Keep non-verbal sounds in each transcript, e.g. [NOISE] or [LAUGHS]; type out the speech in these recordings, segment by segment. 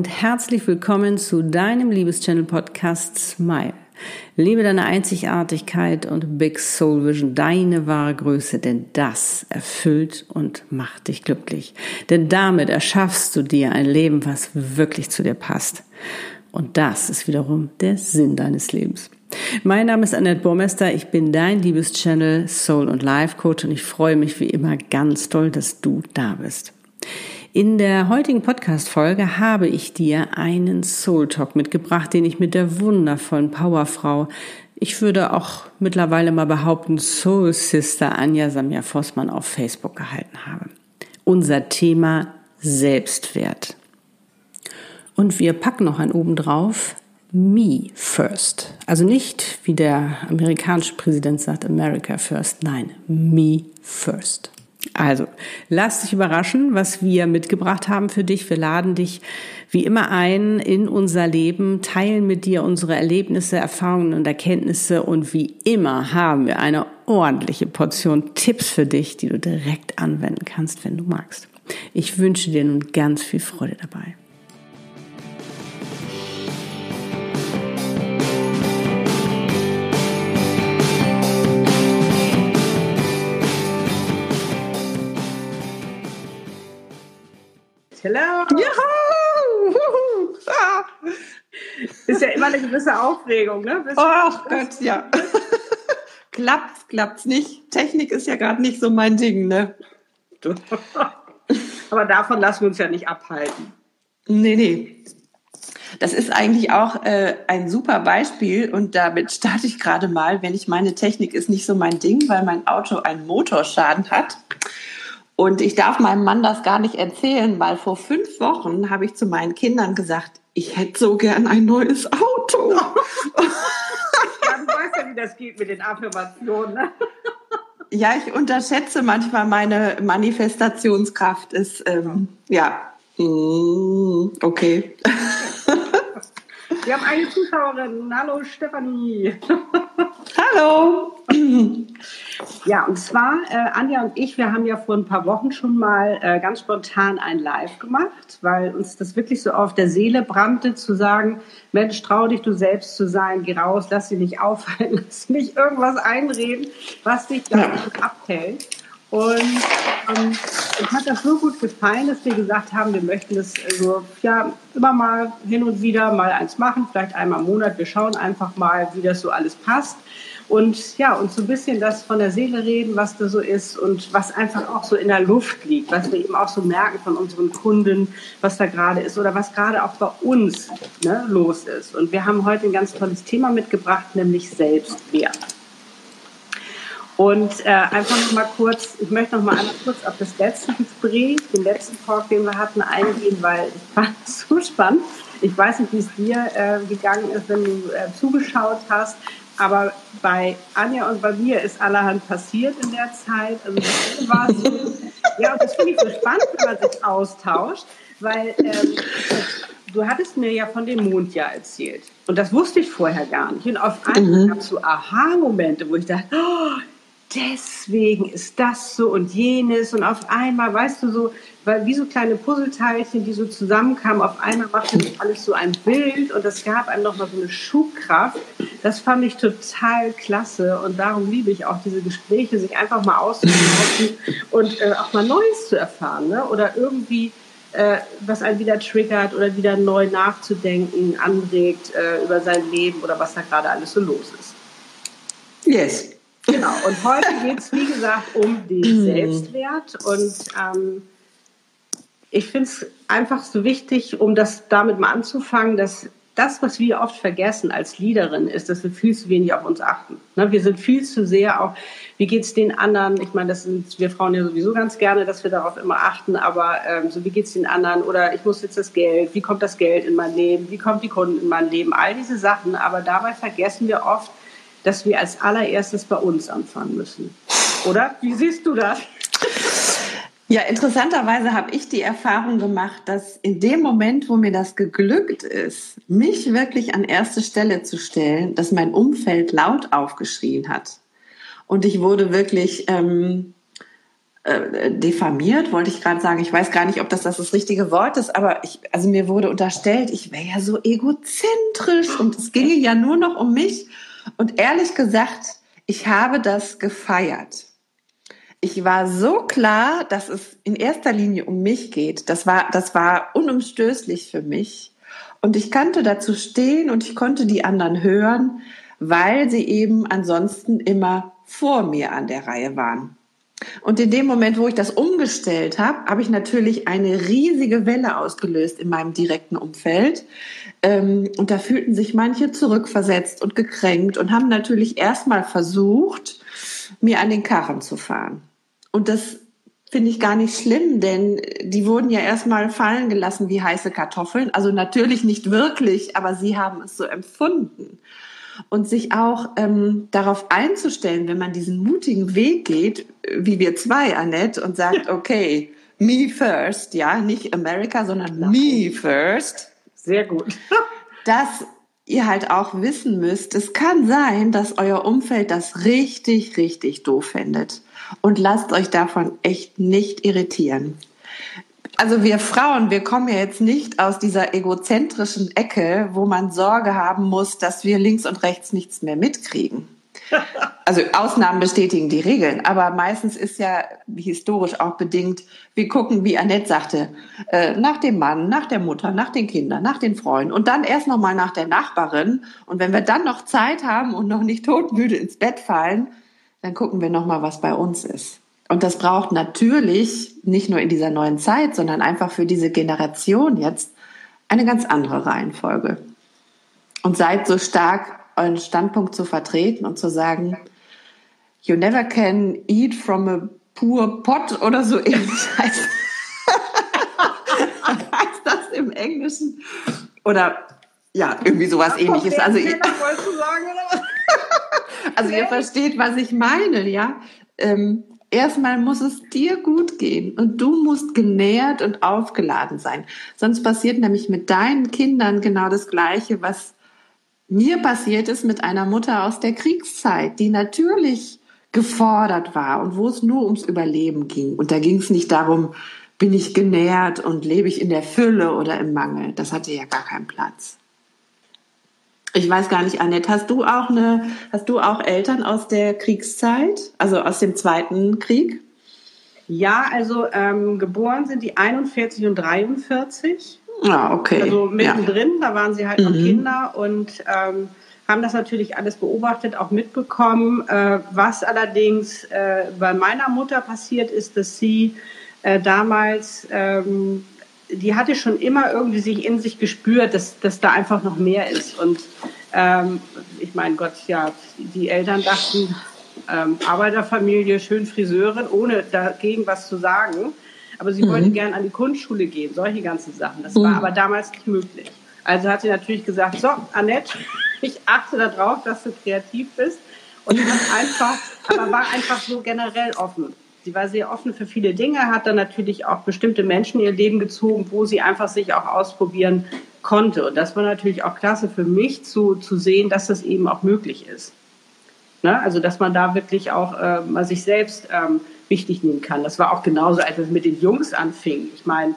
Und herzlich willkommen zu deinem Liebeschannel Podcast Smile. Liebe deine Einzigartigkeit und Big Soul Vision, deine wahre Größe, denn das erfüllt und macht dich glücklich. Denn damit erschaffst du dir ein Leben, was wirklich zu dir passt. Und das ist wiederum der Sinn deines Lebens. Mein Name ist Annette Burmester, ich bin dein Liebeschannel Soul und Life Coach und ich freue mich wie immer ganz toll, dass du da bist. In der heutigen Podcast-Folge habe ich dir einen Soul Talk mitgebracht, den ich mit der wundervollen Powerfrau, ich würde auch mittlerweile mal behaupten, Soul Sister Anja Samia Vossmann auf Facebook gehalten habe. Unser Thema Selbstwert. Und wir packen noch ein oben drauf, Me First. Also nicht, wie der amerikanische Präsident sagt, America First. Nein, Me First. Also, lass dich überraschen, was wir mitgebracht haben für dich. Wir laden dich wie immer ein in unser Leben, teilen mit dir unsere Erlebnisse, Erfahrungen und Erkenntnisse und wie immer haben wir eine ordentliche Portion Tipps für dich, die du direkt anwenden kannst, wenn du magst. Ich wünsche dir nun ganz viel Freude dabei. Hello! Juhu! Ah. Ist ja immer eine gewisse Aufregung, ne? Bis Ach Gott, ja. [LAUGHS] klappt's, klappt's nicht. Technik ist ja gerade nicht so mein Ding, ne? Aber davon lassen wir uns ja nicht abhalten. Nee, nee. Das ist eigentlich auch äh, ein super Beispiel und damit starte ich gerade mal, wenn ich meine Technik ist nicht so mein Ding, weil mein Auto einen Motorschaden hat. Und ich darf meinem Mann das gar nicht erzählen, weil vor fünf Wochen habe ich zu meinen Kindern gesagt, ich hätte so gern ein neues Auto. [LAUGHS] ja, du weißt ja, wie das geht mit den Affirmationen. Ne? Ja, ich unterschätze manchmal meine Manifestationskraft. Ist ähm, ja mm, okay. [LAUGHS] Wir haben eine Zuschauerin. Hallo Stefanie. Hallo. Ja, und zwar, äh, Anja und ich, wir haben ja vor ein paar Wochen schon mal äh, ganz spontan ein Live gemacht, weil uns das wirklich so auf der Seele brannte, zu sagen, Mensch, trau dich, du selbst zu sein, geh raus, lass dich nicht aufhalten, [LAUGHS] lass dich nicht irgendwas einreden, was dich da ja. abhält. Und ähm, uns hat das so gut gefallen, dass wir gesagt haben, wir möchten das so, ja, immer mal hin und wieder mal eins machen, vielleicht einmal im Monat. Wir schauen einfach mal, wie das so alles passt. Und ja, und so ein bisschen das von der Seele reden, was da so ist und was einfach auch so in der Luft liegt, was wir eben auch so merken von unseren Kunden, was da gerade ist oder was gerade auch bei uns ne, los ist. Und wir haben heute ein ganz tolles Thema mitgebracht, nämlich Selbstwert. Und äh, einfach noch mal kurz, ich möchte noch mal einmal kurz auf das letzte Gespräch, den letzten Talk, den wir hatten, eingehen, weil ich fand es so spannend. Ich weiß nicht, wie es dir äh, gegangen ist, wenn du äh, zugeschaut hast. Aber bei Anja und bei mir ist allerhand passiert in der Zeit. Also das war so, ja, und das finde ich so spannend, wenn man sich austauscht, weil ähm, du hattest mir ja von dem Mondjahr erzählt. Und das wusste ich vorher gar nicht. Und auf einmal mhm. gab es so Aha-Momente, wo ich dachte, oh, deswegen ist das so und jenes und auf einmal, weißt du, so, weil wie so kleine Puzzleteilchen, die so zusammenkamen, auf einmal machte das alles so ein Bild und das gab einem nochmal so eine Schubkraft. Das fand ich total klasse und darum liebe ich auch diese Gespräche, sich einfach mal auszutauschen und äh, auch mal Neues zu erfahren, ne? oder irgendwie äh, was einen wieder triggert oder wieder neu nachzudenken, anregt äh, über sein Leben oder was da gerade alles so los ist. Yes. Genau, und heute geht es, wie gesagt, um den mhm. Selbstwert. Und ähm, ich finde es einfach so wichtig, um das damit mal anzufangen, dass das, was wir oft vergessen als Leaderin, ist, dass wir viel zu wenig auf uns achten. Ne? Wir sind viel zu sehr auch, wie geht es den anderen? Ich meine, das sind wir Frauen ja sowieso ganz gerne, dass wir darauf immer achten, aber ähm, so wie geht es den anderen? Oder ich muss jetzt das Geld, wie kommt das Geld in mein Leben? Wie kommt die Kunden in mein Leben? All diese Sachen, aber dabei vergessen wir oft, dass wir als allererstes bei uns anfangen müssen. Oder? Wie siehst du das? Ja, interessanterweise habe ich die Erfahrung gemacht, dass in dem Moment, wo mir das geglückt ist, mich wirklich an erste Stelle zu stellen, dass mein Umfeld laut aufgeschrien hat. Und ich wurde wirklich ähm, äh, diffamiert, wollte ich gerade sagen. Ich weiß gar nicht, ob das, das das richtige Wort ist, aber ich, also mir wurde unterstellt, ich wäre ja so egozentrisch und es ginge ja nur noch um mich. Und ehrlich gesagt, ich habe das gefeiert. Ich war so klar, dass es in erster Linie um mich geht. Das war, das war unumstößlich für mich. Und ich kannte dazu stehen und ich konnte die anderen hören, weil sie eben ansonsten immer vor mir an der Reihe waren. Und in dem Moment, wo ich das umgestellt habe, habe ich natürlich eine riesige Welle ausgelöst in meinem direkten Umfeld. Ähm, und da fühlten sich manche zurückversetzt und gekränkt und haben natürlich erstmal versucht, mir an den Karren zu fahren. Und das finde ich gar nicht schlimm, denn die wurden ja erstmal fallen gelassen wie heiße Kartoffeln. Also natürlich nicht wirklich, aber sie haben es so empfunden und sich auch ähm, darauf einzustellen, wenn man diesen mutigen Weg geht, wie wir zwei, Annette, und sagt, [LAUGHS] okay, me first, ja, nicht America, sondern me first. Sehr gut. [LAUGHS] dass ihr halt auch wissen müsst, es kann sein, dass euer Umfeld das richtig, richtig doof findet. Und lasst euch davon echt nicht irritieren also wir Frauen, wir kommen ja jetzt nicht aus dieser egozentrischen Ecke, wo man Sorge haben muss, dass wir links und rechts nichts mehr mitkriegen. [LAUGHS] Also Ausnahmen bestätigen die Regeln, aber meistens ist ja historisch auch bedingt, wir gucken, wie Annette sagte, äh, nach dem Mann, nach der Mutter, nach den Kindern, nach den Freunden und dann erst nochmal nach der Nachbarin. Und wenn wir dann noch Zeit haben und noch nicht todmüde ins Bett fallen, dann gucken wir nochmal, was bei uns ist. Und das braucht natürlich nicht nur in dieser neuen Zeit, sondern einfach für diese Generation jetzt eine ganz andere Reihenfolge. Und seid so stark, euren Standpunkt zu vertreten und zu sagen, you never can eat from a poor pot oder so ähnlich [LAUGHS] heißt, heißt das im Englischen. Oder ja, irgendwie sowas ähnliches. Also, [LAUGHS] also ihr versteht, was ich meine, ja. Ähm, erstmal muss es dir gut gehen und du musst genährt und aufgeladen sein. Sonst passiert nämlich mit deinen Kindern genau das Gleiche, was mir passiert ist mit einer Mutter aus der Kriegszeit, die natürlich gefordert war und wo es nur ums Überleben ging. Und da ging es nicht darum, bin ich genährt und lebe ich in der Fülle oder im Mangel. Das hatte ja gar keinen Platz. Ich weiß gar nicht, Annette, hast du auch eine, hast du auch Eltern aus der Kriegszeit, also aus dem Zweiten Krieg? Ja, also ähm, geboren sind die 41 und 43. Ah, okay. Also mittendrin, ja. da waren sie halt noch mhm. Kinder und ähm, haben das natürlich alles beobachtet, auch mitbekommen. Äh, was allerdings äh, bei meiner Mutter passiert ist, dass sie äh, damals ähm, die hatte schon immer irgendwie sich in sich gespürt, dass, dass da einfach noch mehr ist. Und ähm, ich meine, Gott, ja, die Eltern dachten, ähm, Arbeiterfamilie, schön Friseurin, ohne dagegen was zu sagen. Aber sie mhm. wollte gern an die Kunstschule gehen, solche ganzen Sachen. Das mhm. war aber damals nicht möglich. Also hat sie natürlich gesagt, so, Annette, [LAUGHS] ich achte darauf, dass du kreativ bist. Und hat einfach, aber war einfach so generell offen. Sie war sehr offen für viele Dinge, hat dann natürlich auch bestimmte Menschen in ihr Leben gezogen, wo sie einfach sich auch ausprobieren konnte. Und das war natürlich auch klasse für mich zu, zu sehen, dass das eben auch möglich ist. Ne? Also, dass man da wirklich auch äh, mal sich selbst ähm, wichtig nehmen kann. Das war auch genauso, als es mit den Jungs anfing. Ich meine,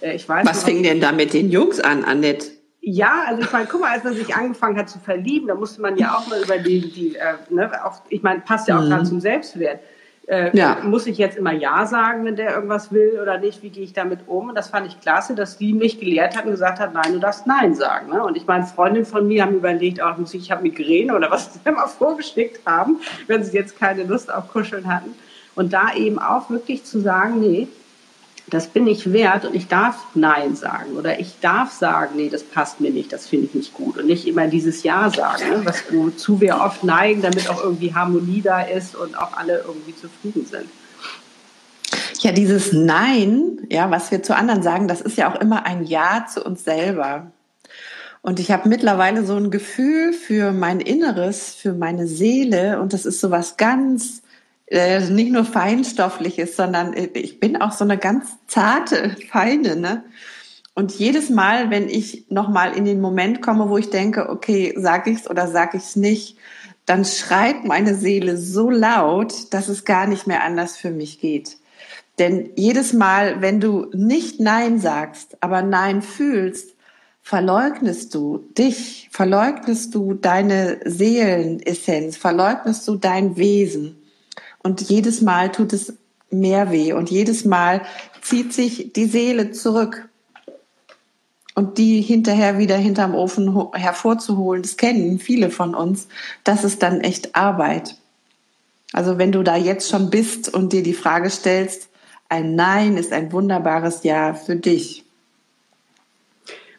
äh, ich weiß Was noch, fing denn da mit den Jungs an, Annette? Ja, also ich meine, guck mal, als man sich angefangen hat zu verlieben, da musste man ja auch mal überlegen, die, äh, ne, auch, ich meine, passt ja auch mhm. gerade zum Selbstwert äh, ja. Muss ich jetzt immer Ja sagen, wenn der irgendwas will oder nicht? Wie gehe ich damit um? Und das fand ich klasse, dass die mich gelehrt hat und gesagt hat, nein, du darfst Nein sagen. Ne? Und ich meine, Freundinnen von mir haben überlegt, auch muss ich, ich habe Migräne oder was sie [LAUGHS] immer vorgeschickt haben, wenn sie jetzt keine Lust auf Kuscheln hatten. Und da eben auch wirklich zu sagen, nee, das bin ich wert und ich darf Nein sagen oder ich darf sagen, nee, das passt mir nicht, das finde ich nicht gut und nicht immer dieses Ja sagen, ne, was wozu wir oft neigen, damit auch irgendwie Harmonie da ist und auch alle irgendwie zufrieden sind. Ja, dieses Nein, ja, was wir zu anderen sagen, das ist ja auch immer ein Ja zu uns selber. Und ich habe mittlerweile so ein Gefühl für mein Inneres, für meine Seele und das ist so was ganz äh, nicht nur feinstoffliches, sondern äh, ich bin auch so eine ganz zarte, feine, ne? Und jedes Mal, wenn ich nochmal in den Moment komme, wo ich denke, okay, sag ich's oder sag ich's nicht, dann schreit meine Seele so laut, dass es gar nicht mehr anders für mich geht. Denn jedes Mal, wenn du nicht Nein sagst, aber Nein fühlst, verleugnest du dich, verleugnest du deine Seelenessenz, verleugnest du dein Wesen. Und jedes Mal tut es mehr weh und jedes Mal zieht sich die Seele zurück. Und die hinterher wieder hinterm Ofen hervorzuholen, das kennen viele von uns, das ist dann echt Arbeit. Also wenn du da jetzt schon bist und dir die Frage stellst, ein Nein ist ein wunderbares Ja für dich.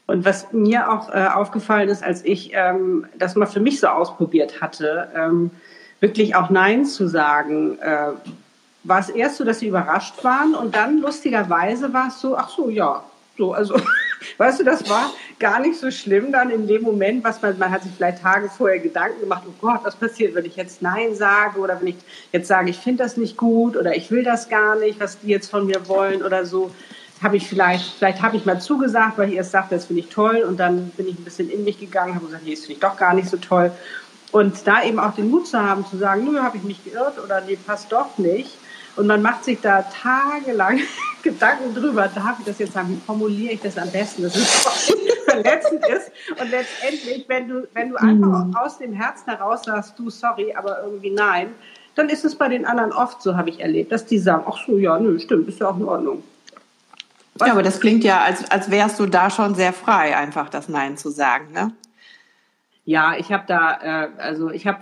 Und was mir auch äh, aufgefallen ist, als ich ähm, das mal für mich so ausprobiert hatte, ähm, wirklich auch Nein zu sagen, äh, war es erst so, dass sie überrascht waren und dann lustigerweise war es so, ach so, ja, so, also, [LAUGHS] weißt du, das war gar nicht so schlimm dann in dem Moment, was man, man hat sich vielleicht Tage vorher Gedanken gemacht, oh Gott, was passiert, wenn ich jetzt Nein sage oder wenn ich jetzt sage, ich finde das nicht gut oder ich will das gar nicht, was die jetzt von mir wollen oder so habe ich vielleicht, vielleicht habe ich mal zugesagt, weil ich erst sagte, das finde ich toll und dann bin ich ein bisschen in mich gegangen, habe gesagt, nee, das finde ich doch gar nicht so toll. Und da eben auch den Mut zu haben, zu sagen, nö, habe ich mich geirrt oder nee, passt doch nicht. Und man macht sich da tagelang [LAUGHS] Gedanken drüber, darf ich das jetzt sagen, wie formuliere ich das am besten, dass es [LAUGHS] verletzend ist. Und letztendlich, wenn du, wenn du einfach mhm. aus dem Herzen heraus sagst, du, sorry, aber irgendwie nein, dann ist es bei den anderen oft so, habe ich erlebt, dass die sagen, ach so, ja, nö, stimmt, ist ja auch in Ordnung. Was? Ja, aber das klingt ja, als, als wärst du da schon sehr frei, einfach das Nein zu sagen, ne? Ja, ich habe da, äh, also ich habe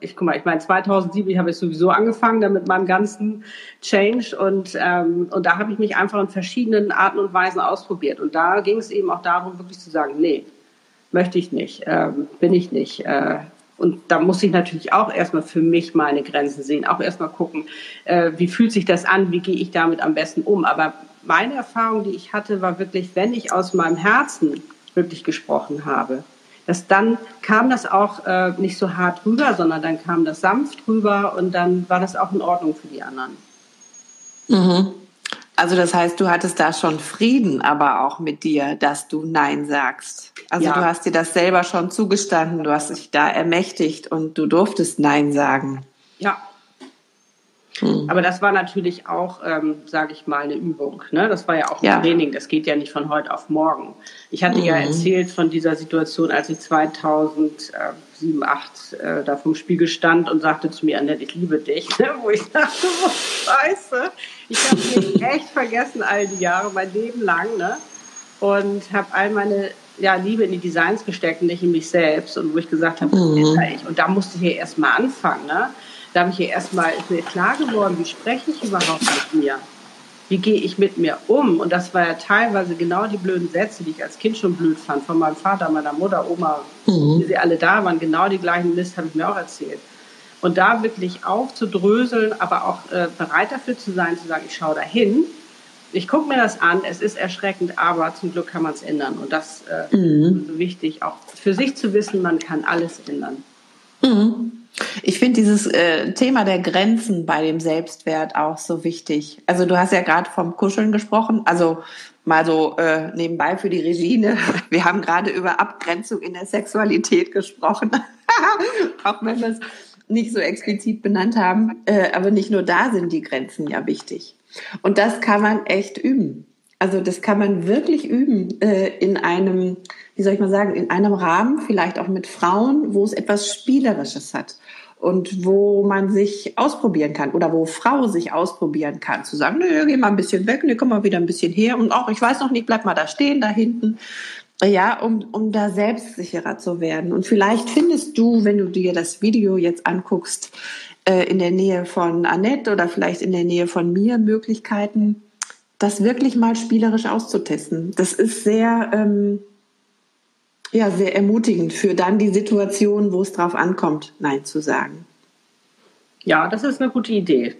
ich guck mal, ich meine 2007, ich habe jetzt sowieso angefangen da mit meinem ganzen Change und ähm, und da habe ich mich einfach in verschiedenen Arten und Weisen ausprobiert und da ging es eben auch darum, wirklich zu sagen, nee, möchte ich nicht, ähm, bin ich nicht. Äh, und da muss ich natürlich auch erstmal für mich meine Grenzen sehen, auch erstmal gucken, äh, wie fühlt sich das an, wie gehe ich damit am besten um. Aber meine Erfahrung, die ich hatte, war wirklich, wenn ich aus meinem Herzen wirklich gesprochen habe, dass dann kam das auch äh, nicht so hart rüber, sondern dann kam das sanft rüber und dann war das auch in Ordnung für die anderen. Mhm. Also das heißt, du hattest da schon Frieden, aber auch mit dir, dass du Nein sagst. Also ja. du hast dir das selber schon zugestanden, du hast dich da ermächtigt und du durftest Nein sagen. Ja, hm. Aber das war natürlich auch, ähm, sage ich mal, eine Übung. Ne? Das war ja auch ein ja. Training. Das geht ja nicht von heute auf morgen. Ich hatte mhm. ja erzählt von dieser Situation, als ich 2007, 2008 äh, da vom Spiegel stand und sagte zu mir, Annette, ich liebe dich. Ne? Wo ich dachte, [LAUGHS] oh, scheiße. Ich habe mich echt vergessen all die Jahre, mein Leben lang. Ne? Und habe all meine ja, Liebe in die Designs gesteckt und nicht in mich selbst. Und wo ich gesagt habe, mhm. ich. Und da musste ich ja erst mal anfangen. Ne? Da habe ich hier erstmal, ist mir klar geworden, wie spreche ich überhaupt mit mir? Wie gehe ich mit mir um? Und das war ja teilweise genau die blöden Sätze, die ich als Kind schon blöd fand, von meinem Vater, meiner Mutter, Oma, mhm. wie sie alle da waren. Genau die gleichen Mist habe ich mir auch erzählt. Und da wirklich aufzudröseln, aber auch äh, bereit dafür zu sein, zu sagen, ich schaue dahin, ich gucke mir das an, es ist erschreckend, aber zum Glück kann man es ändern. Und das äh, mhm. ist so wichtig, auch für sich zu wissen, man kann alles ändern. Mhm. Ich finde dieses äh, Thema der Grenzen bei dem Selbstwert auch so wichtig. Also du hast ja gerade vom Kuscheln gesprochen, also mal so äh, nebenbei für die Regine. [LAUGHS] Wir haben gerade über Abgrenzung in der Sexualität gesprochen, [LAUGHS] auch wenn wir es nicht so explizit benannt haben. Äh, aber nicht nur da sind die Grenzen ja wichtig. Und das kann man echt üben. Also das kann man wirklich üben äh, in einem, wie soll ich mal sagen, in einem Rahmen, vielleicht auch mit Frauen, wo es etwas Spielerisches hat und wo man sich ausprobieren kann oder wo Frau sich ausprobieren kann, zu sagen, nö, geh mal ein bisschen weg, ne, komm mal wieder ein bisschen her und auch, ich weiß noch nicht, bleib mal da stehen, da hinten. Ja, um, um da selbstsicherer zu werden. Und vielleicht findest du, wenn du dir das Video jetzt anguckst, äh, in der Nähe von Annette oder vielleicht in der Nähe von mir Möglichkeiten, das wirklich mal spielerisch auszutesten. Das ist sehr, ähm, ja, sehr ermutigend für dann die Situation, wo es drauf ankommt, Nein zu sagen. Ja, das ist eine gute Idee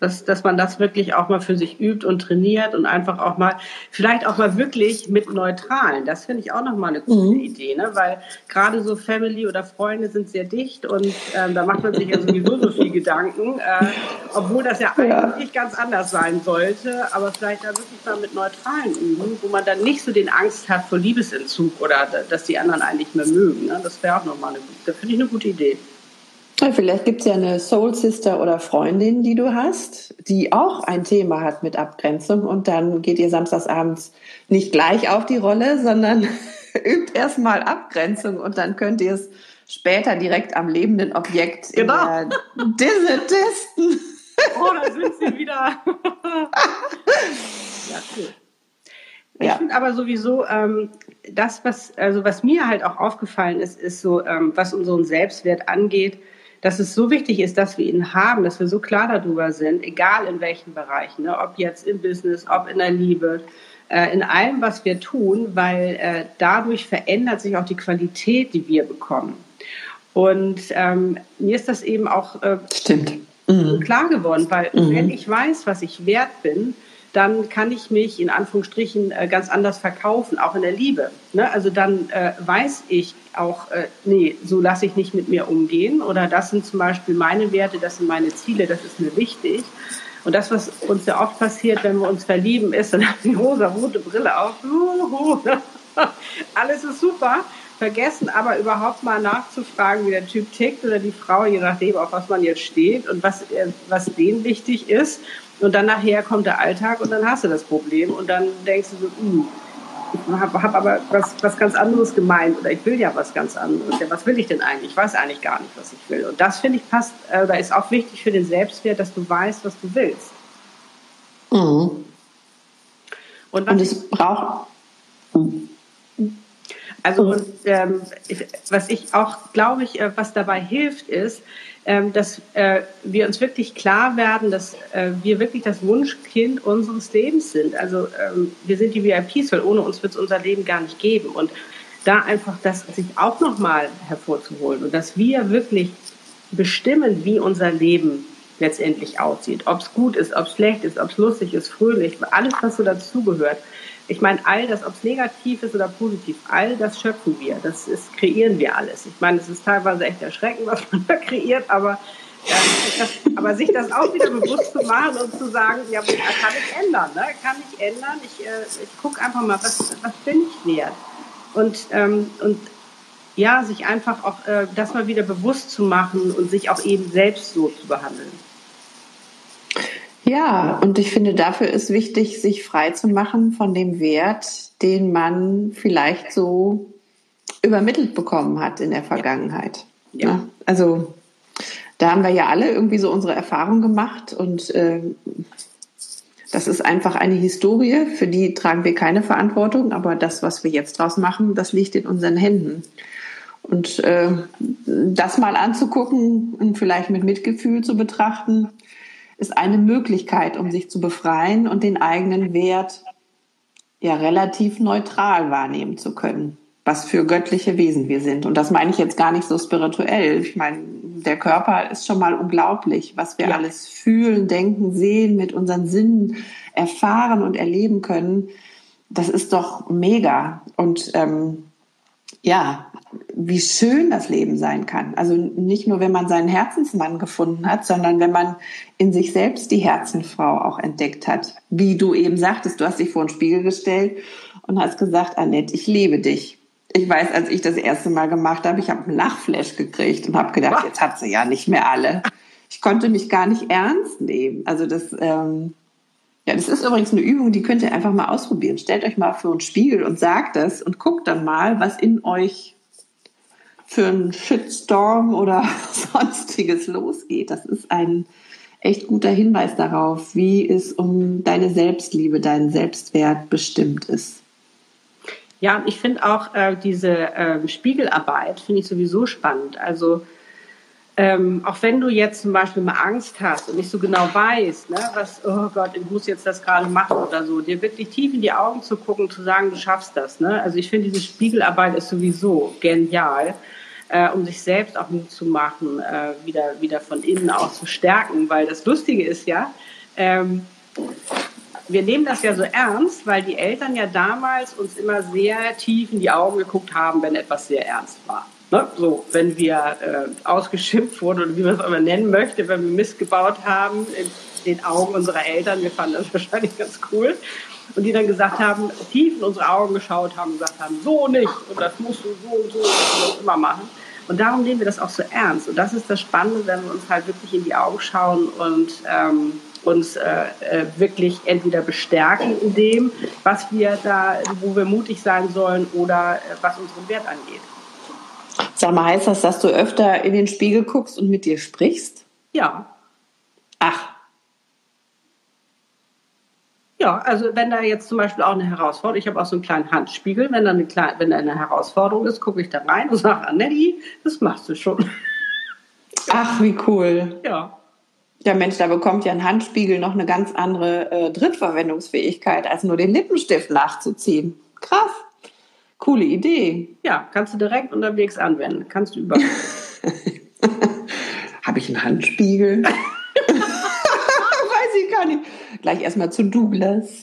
dass, dass man das wirklich auch mal für sich übt und trainiert und einfach auch mal, vielleicht auch mal wirklich mit Neutralen. Das finde ich auch nochmal eine gute mhm. Idee, ne? weil gerade so Family oder Freunde sind sehr dicht und ähm, da macht man sich ja sowieso so viel Gedanken, äh, obwohl das ja, ja eigentlich ganz anders sein sollte, aber vielleicht da wirklich mal mit Neutralen üben, wo man dann nicht so den Angst hat vor Liebesentzug oder dass die anderen eigentlich mehr mögen. Ne? Das wäre auch nochmal eine, das finde ich eine gute Idee. Vielleicht gibt es ja eine Soul Sister oder Freundin, die du hast, die auch ein Thema hat mit Abgrenzung und dann geht ihr samstagsabends nicht gleich auf die Rolle, sondern [LAUGHS] übt erstmal Abgrenzung und dann könnt ihr es später direkt am lebenden Objekt genau. in der Disse testen. Oh, da sind sie wieder. [LAUGHS] ja, cool. Ich ja. finde aber sowieso, ähm, das, was, also was mir halt auch aufgefallen ist, ist so, ähm, was unseren Selbstwert angeht, dass es so wichtig ist, dass wir ihn haben, dass wir so klar darüber sind, egal in welchen Bereichen, ne, ob jetzt im Business, ob in der Liebe, äh, in allem, was wir tun, weil äh, dadurch verändert sich auch die Qualität, die wir bekommen. Und ähm, mir ist das eben auch äh, Stimmt. Mhm. klar geworden, weil mhm. wenn ich weiß, was ich wert bin, dann kann ich mich in Anführungsstrichen äh, ganz anders verkaufen, auch in der Liebe. Ne? Also dann äh, weiß ich auch, äh, nee, so lasse ich nicht mit mir umgehen oder das sind zum Beispiel meine Werte, das sind meine Ziele, das ist mir wichtig. Und das, was uns ja oft passiert, wenn wir uns verlieben, ist, dann haben wir rosa-rote Brille auf. [LAUGHS] Alles ist super. Vergessen aber überhaupt mal nachzufragen, wie der Typ tickt oder die Frau, je nachdem, auf was man jetzt steht und was, was denen wichtig ist. Und dann nachher kommt der Alltag und dann hast du das Problem und dann denkst du so, uh, ich habe hab aber was, was ganz anderes gemeint oder ich will ja was ganz anderes. Ja, was will ich denn eigentlich? Ich weiß eigentlich gar nicht, was ich will. Und das finde ich passt, äh, da ist auch wichtig für den Selbstwert, dass du weißt, was du willst. Mhm. Und, und es braucht. Also und, ähm, was ich auch glaube ich, äh, was dabei hilft, ist, ähm, dass äh, wir uns wirklich klar werden, dass äh, wir wirklich das Wunschkind unseres Lebens sind. Also ähm, wir sind die VIPs, weil ohne uns wird es unser Leben gar nicht geben. Und da einfach das sich auch nochmal hervorzuholen und dass wir wirklich bestimmen, wie unser Leben letztendlich aussieht. Ob es gut ist, ob es schlecht ist, ob es lustig ist, fröhlich, alles, was so dazugehört. Ich meine, all das, ob es negativ ist oder positiv, all das schöpfen wir. Das ist, kreieren wir alles. Ich meine, es ist teilweise echt erschreckend, was man [LAUGHS] da kreiert, aber, äh, aber sich das auch wieder bewusst zu machen und zu sagen, ja, kann ich ändern, ne? kann ich ändern. Ich, äh, ich gucke einfach mal, was, was bin ich wert? Und, ähm, und ja, sich einfach auch äh, das mal wieder bewusst zu machen und sich auch eben selbst so zu behandeln. Ja, und ich finde, dafür ist wichtig, sich frei zu machen von dem Wert, den man vielleicht so übermittelt bekommen hat in der Vergangenheit. Ja. ja also da haben wir ja alle irgendwie so unsere Erfahrung gemacht und äh, das ist einfach eine Historie, für die tragen wir keine Verantwortung, aber das, was wir jetzt draus machen, das liegt in unseren Händen. Und äh, das mal anzugucken und vielleicht mit Mitgefühl zu betrachten, ist eine Möglichkeit, um sich zu befreien und den eigenen Wert ja relativ neutral wahrnehmen zu können, was für göttliche Wesen wir sind. Und das meine ich jetzt gar nicht so spirituell. Ich meine, der Körper ist schon mal unglaublich, was wir ja. alles fühlen, denken, sehen, mit unseren Sinnen erfahren und erleben können. Das ist doch mega. Und ähm, ja, wie schön das Leben sein kann. Also nicht nur, wenn man seinen Herzensmann gefunden hat, sondern wenn man in sich selbst die Herzenfrau auch entdeckt hat. Wie du eben sagtest, du hast dich vor den Spiegel gestellt und hast gesagt, Annette, ich liebe dich. Ich weiß, als ich das erste Mal gemacht habe, ich habe einen Lachflash gekriegt und habe gedacht, jetzt hat sie ja nicht mehr alle. Ich konnte mich gar nicht ernst nehmen. Also das, ähm, ja, das ist übrigens eine Übung, die könnt ihr einfach mal ausprobieren. Stellt euch mal vor einen Spiegel und sagt das und guckt dann mal, was in euch für einen Shitstorm oder [LAUGHS] sonstiges losgeht. Das ist ein echt guter Hinweis darauf, wie es um deine Selbstliebe, deinen Selbstwert bestimmt ist. Ja, ich finde auch äh, diese äh, Spiegelarbeit finde ich sowieso spannend. Also ähm, auch wenn du jetzt zum Beispiel mal Angst hast und nicht so genau weißt, ne, was, oh Gott, ich muss jetzt das gerade machen oder so, dir wirklich tief in die Augen zu gucken, zu sagen, du schaffst das. Ne? Also ich finde, diese Spiegelarbeit ist sowieso genial äh, um sich selbst auch Mut zu machen, äh, wieder, wieder von innen aus zu stärken. Weil das Lustige ist ja, ähm, wir nehmen das ja so ernst, weil die Eltern ja damals uns immer sehr tief in die Augen geguckt haben, wenn etwas sehr ernst war. Ne? So, wenn wir äh, ausgeschimpft wurden oder wie man es auch immer nennen möchte, wenn wir Mist gebaut haben in den Augen unserer Eltern, wir fanden das [LAUGHS] wahrscheinlich ganz cool. Und die dann gesagt haben, tief in unsere Augen geschaut haben und gesagt haben, so nicht und das musst du so und so und so immer machen. Und darum nehmen wir das auch so ernst. Und das ist das Spannende, wenn wir uns halt wirklich in die Augen schauen und ähm, uns äh, äh, wirklich entweder bestärken in dem, was wir da, wo wir mutig sein sollen oder äh, was unseren Wert angeht. Sag mal, heißt das, dass du öfter in den Spiegel guckst und mit dir sprichst? Ja. Ach. Ja, also wenn da jetzt zum Beispiel auch eine Herausforderung, ich habe auch so einen kleinen Handspiegel, wenn da eine, kleine, wenn da eine Herausforderung ist, gucke ich da rein und sage, Anneli, das machst du schon. Ach, wie cool. Ja. Ja, Mensch, da bekommt ja ein Handspiegel noch eine ganz andere äh, Drittverwendungsfähigkeit, als nur den Lippenstift nachzuziehen. Krass. Coole Idee. Ja, kannst du direkt unterwegs anwenden. Kannst du überall. [LAUGHS] [LAUGHS] Habe ich einen Handspiegel? [LAUGHS] Weiß ich gar nicht. Gleich erstmal zu Douglas.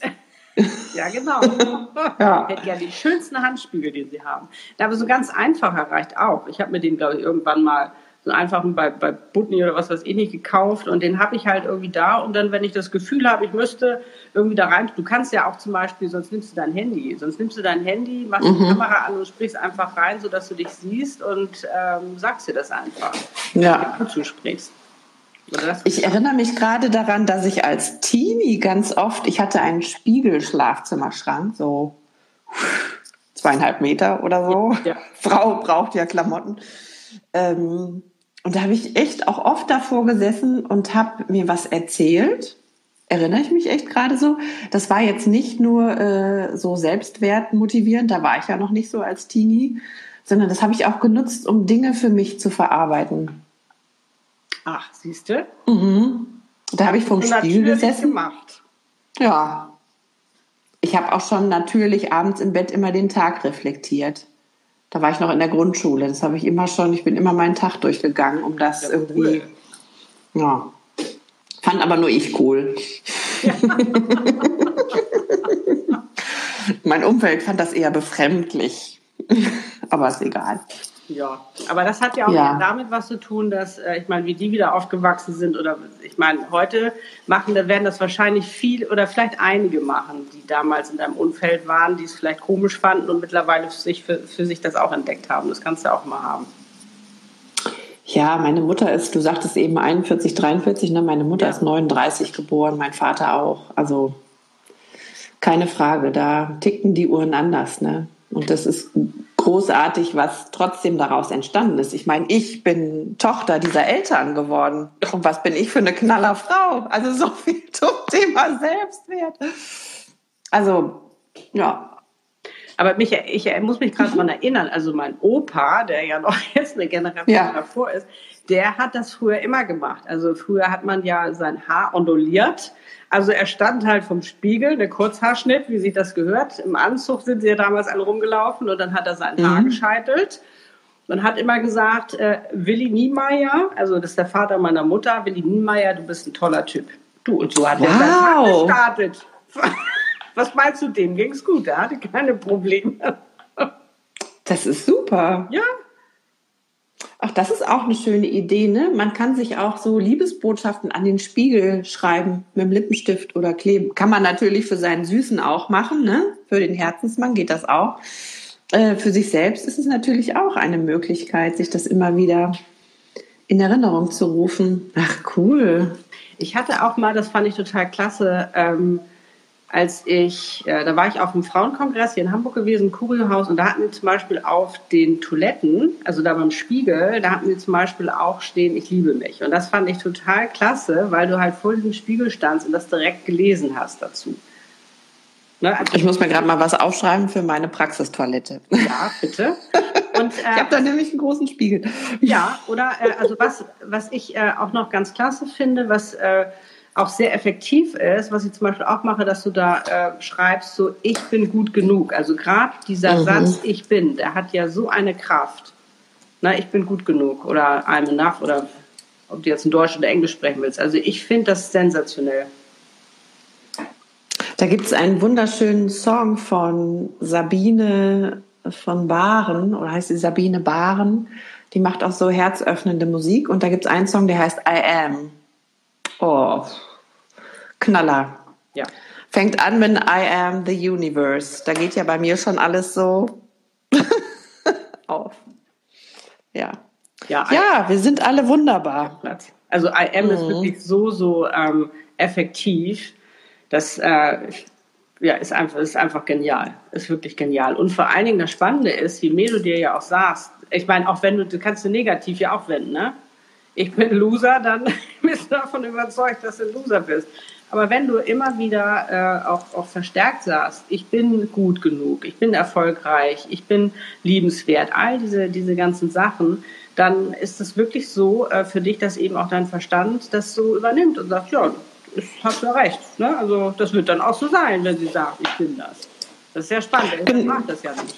Ja, genau. [LAUGHS] Ja. Hätte ja den schönsten Handspiegel, den sie haben. Aber so ganz einfacher reicht auch. Ich habe mir den, glaube ich, irgendwann mal so einfach bei, bei Butni oder was weiß ich nicht gekauft und den habe ich halt irgendwie da und dann, wenn ich das Gefühl habe, ich müsste irgendwie da rein, du kannst ja auch zum Beispiel, sonst nimmst du dein Handy, sonst nimmst du dein Handy, machst Mhm. die Kamera an und sprichst einfach rein, sodass du dich siehst und ähm, sagst dir das einfach, Ja. wenn du zusprichst. Oder Ich erinnere mich gerade daran, dass ich als Teenie ganz oft, ich hatte einen Spiegelschlafzimmerschrank, so zweieinhalb Meter oder so. Ja. [LAUGHS] Frau braucht ja Klamotten. Ähm, und da habe ich echt auch oft davor gesessen und habe mir was erzählt. Erinnere ich mich echt gerade so. Das war jetzt nicht nur äh, so selbstwertmotivierend, da war ich ja noch nicht so als Teenie, sondern das habe ich auch genutzt, um Dinge für mich zu verarbeiten. Ach, siehst du? Mhm. Da habe ich vom Spiegel gesessen. gemacht. Ja. Ich habe auch schon natürlich abends im Bett immer den Tag reflektiert. Da war ich noch in der Grundschule. Das habe ich immer schon, ich bin immer meinen Tag durchgegangen, um das Ja, irgendwie. cool. Ja. Fand aber nur ich cool. [LAUGHS] mein Umfeld fand das eher befremdlich. [LAUGHS] aber ist egal. Ja, aber das hat ja auch Ja. damit was zu tun, dass, äh, ich meine, wie die wieder aufgewachsen sind oder ich meine, heute machen, da werden das wahrscheinlich viel oder vielleicht einige machen, die damals in deinem Umfeld waren, die es vielleicht komisch fanden und mittlerweile für sich, für, für sich das auch entdeckt haben. Das kannst du auch mal haben. Ja, meine Mutter ist, du sagtest eben 41, 43, ne? Meine Mutter Ja. ist 39 geboren, mein Vater auch. Also keine Frage, da ticken die Uhren anders, ne? Und das ist großartig, was trotzdem daraus entstanden ist. Ich meine, ich bin Tochter dieser Eltern geworden. Und was bin ich für eine knaller Frau? Also so viel [LAUGHS] zum Thema Selbstwert. Also, ja. Aber mich, ich muss mich gerade daran erinnern, also mein Opa, der ja noch [LAUGHS] jetzt eine Generation Ja. davor ist, der hat das früher immer gemacht. Also früher hat man ja sein Haar onduliert. Also er stand halt vom Spiegel, der Kurzhaarschnitt, wie sich das gehört. Im Anzug sind sie ja damals alle rumgelaufen und dann hat er sein Haar gescheitelt. Man hat immer gesagt, äh, Willi Niemeyer, also das ist der Vater meiner Mutter, Willi Niemeyer, du bist ein toller Typ. Du, und so hat er sein Haar Wow. gestartet. [LAUGHS] Was meinst du, dem ging's gut, er hatte keine Probleme. Das ist super. Ja, Ach, das ist auch eine schöne Idee, ne? Man kann sich auch so Liebesbotschaften an den Spiegel schreiben mit dem Lippenstift oder kleben. Kann man natürlich für seinen Süßen auch machen, ne? Für den Herzensmann geht das auch. Äh, für sich selbst ist es natürlich auch eine Möglichkeit, sich das immer wieder in Erinnerung zu rufen. Ach, cool. Ich hatte auch mal, das fand ich total klasse, ähm, als ich, äh, da war ich auf dem Frauenkongress hier in Hamburg gewesen, Kuriohaus, und da hatten wir zum Beispiel auf den Toiletten, also da beim Spiegel, da hatten wir zum Beispiel auch stehen, ich liebe mich. Und das fand ich total klasse, weil du halt vor diesem Spiegel standst und das direkt gelesen hast dazu. Ne? Also, Ich muss mir gerade mal was aufschreiben für meine Praxistoilette. ja, bitte. Und, [LAUGHS] äh, Ich habe da nämlich einen großen Spiegel. Ja, oder äh, also was, was ich äh, auch noch ganz klasse finde, was äh, auch sehr effektiv ist, was ich zum Beispiel auch mache, dass du da äh, schreibst, so ich bin gut genug. Also gerade dieser Mhm. Satz, ich bin, der hat ja so eine Kraft. Na, ich bin gut genug oder I'm enough oder ob du jetzt in Deutsch oder Englisch sprechen willst. Also ich finde das sensationell. Da gibt es einen wunderschönen Song von Sabine von Baren, oder heißt sie Sabine Baren. Die macht auch so herzöffnende Musik. Und da gibt es einen Song, der heißt I Am. Oh, Knaller. Ja. Fängt an mit I Am the Universe. Da geht ja bei mir schon alles so [LAUGHS] auf. Ja. Ja, ja wir sind alle wunderbar. Also I am mhm. ist wirklich so, so ähm, effektiv. Das äh, ja, ist einfach, ist einfach genial. Ist wirklich genial. Und vor allen Dingen das Spannende ist, je mehr du dir ja auch sagst, ich meine, auch wenn du, du kannst du negativ ja auch wenden, ne? Ich bin Loser, dann [LAUGHS] bist du davon überzeugt, dass du ein Loser bist. Aber wenn du immer wieder äh, auch, auch verstärkt sagst, ich bin gut genug, ich bin erfolgreich, ich bin liebenswert, all diese, diese ganzen Sachen, dann ist es wirklich so äh, für dich, dass eben auch dein Verstand das so übernimmt und sagt, ja, ich hast ja recht. Ne? Also das wird dann auch so sein, wenn sie sagt, ich bin das. Das ist sehr spannend. Ich macht das ja nicht.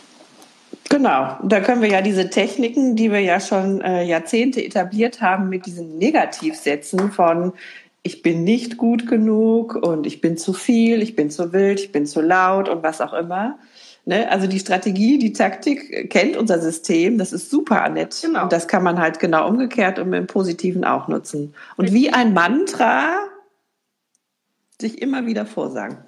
Genau, da können wir ja diese Techniken, die wir ja schon äh, Jahrzehnte etabliert haben, mit diesen Negativsätzen von ich bin nicht gut genug und ich bin zu viel, ich bin zu wild, ich bin zu laut und was auch immer. Ne? Also die Strategie, die Taktik kennt unser System, das ist super nett. Genau. Und das kann man halt genau umgekehrt und im Positiven auch nutzen. Und wie ein Mantra sich immer wieder vorsagen.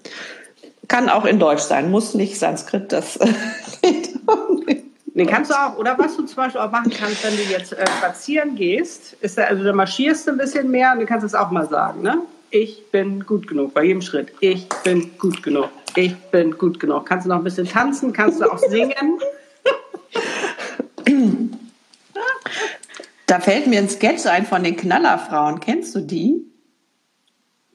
Kann auch in Deutsch sein, muss nicht Sanskrit, das [LAUGHS] Den kannst du auch, oder was du zum Beispiel auch machen kannst, wenn du jetzt äh, spazieren gehst, ist da, also da marschierst du ein bisschen mehr und du kannst es auch mal sagen, ne? Ich bin gut genug bei jedem Schritt. Ich bin gut genug. Ich bin gut genug. Kannst du noch ein bisschen tanzen? Kannst du auch singen? [LAUGHS] Da fällt mir ein Sketch ein von den Knallerfrauen. Kennst du die?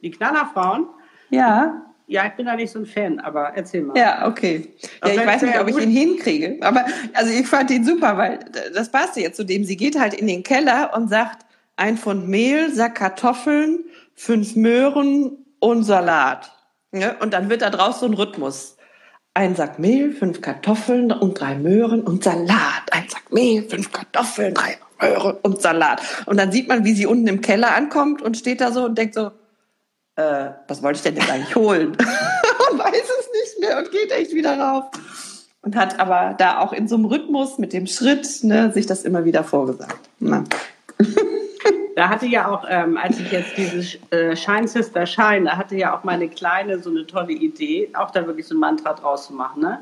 Die Knallerfrauen? Ja. Ja, ich bin da nicht so ein Fan, aber erzähl mal. Ja, okay. Ja, ich weiß nicht, ob ich ihn hinkriege. Aber also ich fand ihn super, weil das passte jetzt zu dem. Sie geht halt in den Keller und sagt, ein Pfund Mehl, Sack Kartoffeln, fünf Möhren und Salat. Ja, und dann wird da draus so ein Rhythmus. Ein Sack Mehl, fünf Kartoffeln und drei Möhren und Salat. Ein Sack Mehl, fünf Kartoffeln, drei Möhren und Salat. Und dann sieht man, wie sie unten im Keller ankommt und steht da so und denkt so, äh, was wollte ich denn jetzt eigentlich holen? [LAUGHS] und weiß es nicht mehr und geht echt wieder rauf. Und hat aber da auch in so einem Rhythmus mit dem Schritt ne, sich das immer wieder vorgesagt. Na. [LAUGHS] Da hatte ja auch, ähm, als ich jetzt dieses äh, Shine Sister Shine, da hatte ja auch meine Kleine so eine tolle Idee, auch da wirklich so ein Mantra draus zu machen. Ne?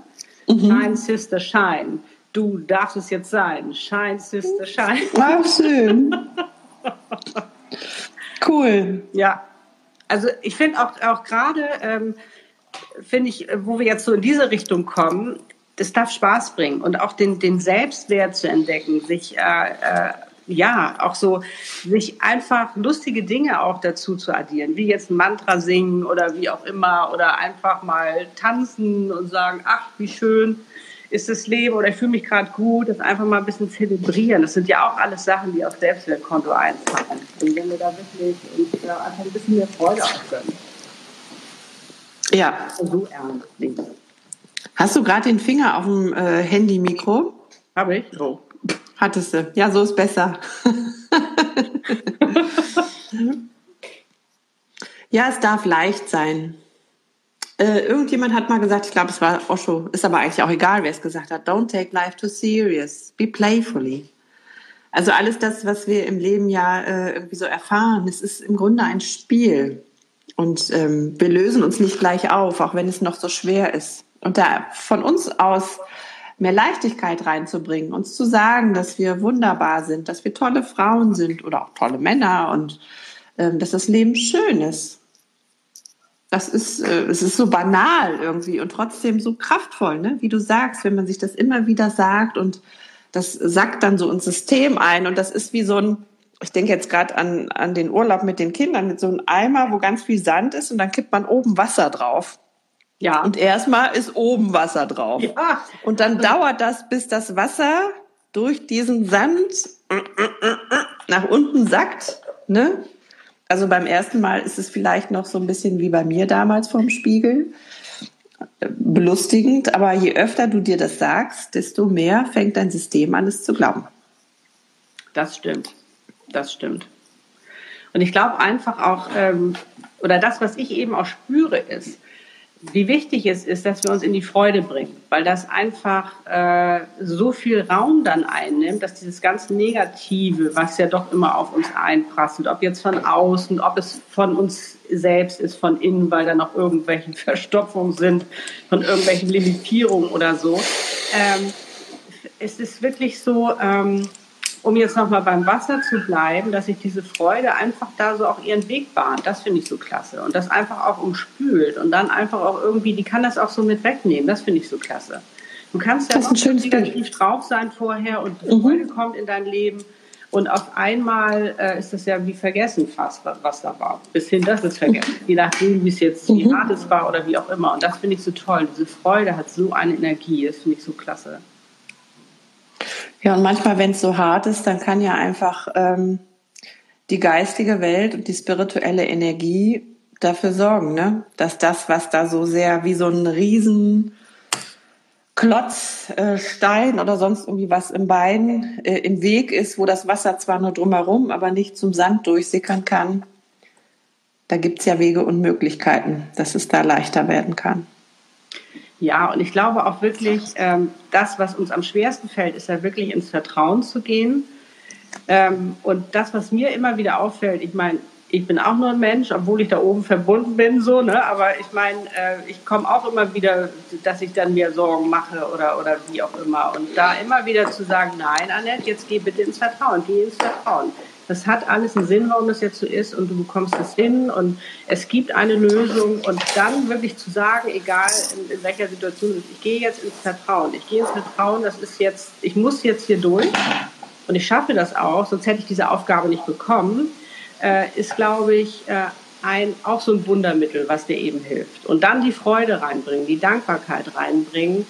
Mhm. Shine Sister Shine, du darfst es jetzt sein. Shine Sister Shine. Ach, schön. [LAUGHS] cool. Ja, also ich finde auch, auch gerade, ähm, finde ich, wo wir jetzt so in diese Richtung kommen, das darf Spaß bringen und auch den, den Selbstwert zu entdecken, sich, äh, äh, ja, auch so, sich einfach lustige Dinge auch dazu zu addieren, wie jetzt Mantra singen oder wie auch immer oder einfach mal tanzen und sagen, ach, wie schön ist das Leben oder ich fühle mich gerade gut, das einfach mal ein bisschen zelebrieren. Das sind ja auch alles Sachen, die aufs Selbstwertkonto einzahlen. Und wenn wir da wirklich uns äh, einfach ein bisschen mehr Freude aufgönnen. Ja. So ernst nehmen. Hast du gerade den Finger auf dem äh, Handy-Mikro? Habe ich. Oh. Hattest du. Ja, so ist besser. [LAUGHS] [LAUGHS] ja, es darf leicht sein. Äh, irgendjemand hat mal gesagt, ich glaube, es war Osho, ist aber eigentlich auch egal, wer es gesagt hat. Don't take life too serious. Be playfully. Also alles das, was wir im Leben ja äh, irgendwie so erfahren, es ist im Grunde ein Spiel. Und ähm, wir lösen uns nicht gleich auf, auch wenn es noch so schwer ist. Und da von uns aus mehr Leichtigkeit reinzubringen, uns zu sagen, dass wir wunderbar sind, dass wir tolle Frauen sind oder auch tolle Männer und ähm, dass das Leben schön ist das ist, äh, es ist so banal irgendwie und trotzdem so kraftvoll, ne? wie du sagst, wenn man sich das immer wieder sagt und das sackt dann so ins System ein und das ist wie so ein, ich denke jetzt gerade an, an den Urlaub mit den Kindern, mit so einem Eimer, wo ganz viel Sand ist und dann kippt man oben Wasser drauf. Ja. Und erstmal ist oben Wasser drauf. Ja. Und dann dauert das, bis das Wasser durch diesen Sand nach unten sackt, ne? Also beim ersten Mal ist es vielleicht noch so ein bisschen wie bei mir damals vorm Spiegel. Belustigend, aber je öfter du dir das sagst, desto mehr fängt dein System an, es zu glauben. Das stimmt. Das stimmt. Und ich glaube einfach auch, ähm, oder das, was ich eben auch spüre, ist, wie wichtig es ist, dass wir uns in die Freude bringen, weil das einfach äh, so viel Raum dann einnimmt, dass dieses ganz Negative, was ja doch immer auf uns einprasselt, ob jetzt von außen, ob es von uns selbst ist, von innen, weil da noch irgendwelche [LAUGHS] Verstopfungen sind, von irgendwelchen Limitierungen oder so, ähm, es ist wirklich so, ähm, um jetzt nochmal beim Wasser zu bleiben, dass sich diese Freude einfach da so auch ihren Weg bahnt. Das finde ich so klasse. Und das einfach auch umspült und dann einfach auch irgendwie, die kann das auch so mit wegnehmen. Das finde ich so klasse. Du kannst ja auch negativ drauf sein vorher und mhm. Freude kommt in dein Leben. Und auf einmal äh, ist das ja wie vergessen fast, was da war. Bis hin, dass es vergessen. Je nachdem, wie es jetzt, wie mhm. hart es war oder wie auch immer. Und das finde ich so toll. Diese Freude hat so eine Energie. Das finde ich so klasse. Ja, und manchmal, wenn es so hart ist, dann kann ja einfach ähm, die geistige Welt und die spirituelle Energie dafür sorgen, ne? dass das, was da so sehr wie so ein riesen Klotz, äh, Stein oder sonst irgendwie was im Bein äh, im Weg ist, wo das Wasser zwar nur drumherum, aber nicht zum Sand durchsickern kann. Da gibt es ja Wege und Möglichkeiten, dass es da leichter werden kann. Ja, und ich glaube auch wirklich, ähm, das, was uns am schwersten fällt, ist ja wirklich ins Vertrauen zu gehen. Ähm, und das, was mir immer wieder auffällt, ich meine, ich bin auch nur ein Mensch, obwohl ich da oben verbunden bin, so, ne? Aber ich meine, äh, ich komme auch immer wieder, dass ich dann mir Sorgen mache oder, oder wie auch immer. Und da immer wieder zu sagen, nein, Annette, jetzt geh bitte ins Vertrauen, geh ins Vertrauen. Das hat alles einen Sinn, warum das jetzt so ist und du bekommst es hin und es gibt eine Lösung und dann wirklich zu sagen, egal in, in welcher Situation, ich gehe jetzt ins Vertrauen. Ich gehe ins Vertrauen, das ist jetzt, ich muss jetzt hier durch und ich schaffe das auch, sonst hätte ich diese Aufgabe nicht bekommen äh, ist, glaube ich, äh, ein, auch so ein Wundermittel, was dir eben hilft. Und dann die Freude reinbringen, die Dankbarkeit reinbringen,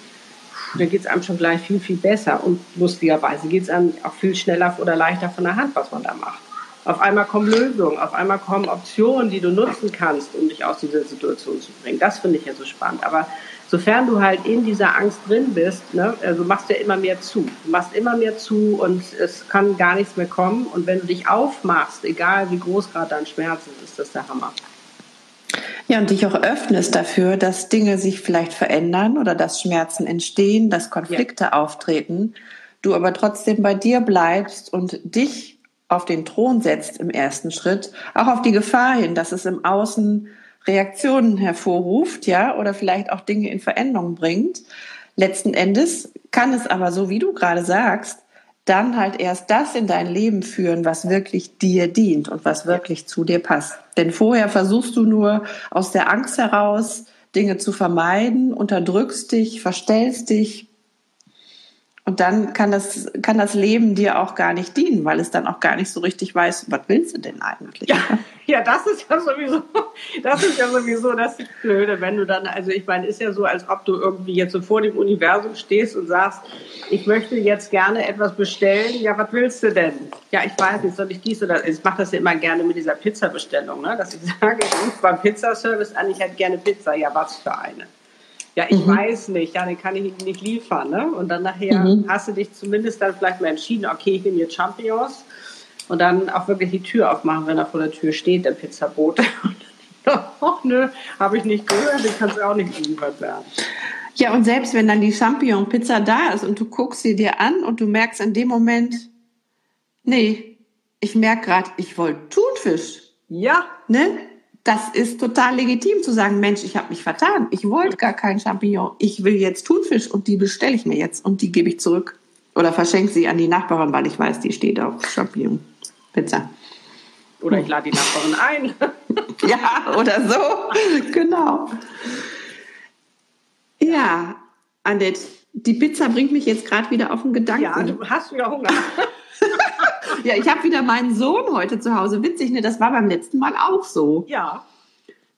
da geht es einem schon gleich viel, viel besser. Und lustigerweise geht es einem auch viel schneller oder leichter von der Hand, was man da macht. Auf einmal kommen Lösungen, auf einmal kommen Optionen, die du nutzen kannst, um dich aus dieser Situation zu bringen. Das finde ich ja so spannend. Aber sofern du halt in dieser Angst drin bist, ne, also machst du ja immer mehr zu. Du machst immer mehr zu und es kann gar nichts mehr kommen. Und wenn du dich aufmachst, egal wie groß gerade dein Schmerz ist, ist das der Hammer. Ja, und dich auch öffnest dafür, dass Dinge sich vielleicht verändern oder dass Schmerzen entstehen, dass Konflikte ja. auftreten, du aber trotzdem bei dir bleibst und dich auf den Thron setzt im ersten Schritt, auch auf die Gefahr hin, dass es im Außen Reaktionen hervorruft, ja, oder vielleicht auch Dinge in Veränderung bringt. Letzten Endes kann es aber, so wie du gerade sagst, dann halt erst das in dein Leben führen, was wirklich dir dient und was wirklich zu dir passt. Denn vorher versuchst du nur aus der Angst heraus Dinge zu vermeiden, unterdrückst dich, verstellst dich, und dann kann das, kann das Leben dir auch gar nicht dienen, weil es dann auch gar nicht so richtig weiß, was willst du denn eigentlich? Ja, ja das ist ja sowieso, das ist ja sowieso das Blöde, wenn du dann, also ich meine, ist ja so, als ob du irgendwie jetzt so vor dem Universum stehst und sagst, ich möchte jetzt gerne etwas bestellen. Ja, was willst du denn? Ja, ich weiß nicht, soll ich dies oder ich mache das ja immer gerne mit dieser Pizza-Bestellung, ne? dass ich sage, ich rufe beim Pizzaservice an, ich hätte gerne Pizza. Ja, was für eine? Ja, ich mhm. weiß nicht, ja, den kann ich Ihnen nicht liefern. Ne? Und dann nachher mhm. hast du dich zumindest dann vielleicht mal entschieden, okay, ich nehme jetzt Champignons und dann auch wirklich die Tür aufmachen, wenn er vor der Tür steht, der Pizzabote. Ach [LAUGHS] nö, habe ich nicht gehört, den kannst du auch nicht geliefert werden. Ja, und selbst wenn dann die Champignon-Pizza da ist und du guckst sie dir an und du merkst in dem Moment, nee, ich merke gerade, ich wollte Thunfisch. Ja. Ne? Das ist total legitim zu sagen, Mensch, ich habe mich vertan. Ich wollte gar keinen Champignon. Ich will jetzt Thunfisch und die bestelle ich mir jetzt und die gebe ich zurück. Oder verschenke sie an die Nachbarin, weil ich weiß, die steht auf Champignon-Pizza. Oder ich lade die Nachbarin ein. [LAUGHS] ja, oder so. Genau. Ja, Annette, die Pizza bringt mich jetzt gerade wieder auf den Gedanken. Ja, du hast wieder Hunger. Ja, ich habe wieder meinen Sohn heute zu Hause. Witzig, ne? Das war beim letzten Mal auch so. Ja.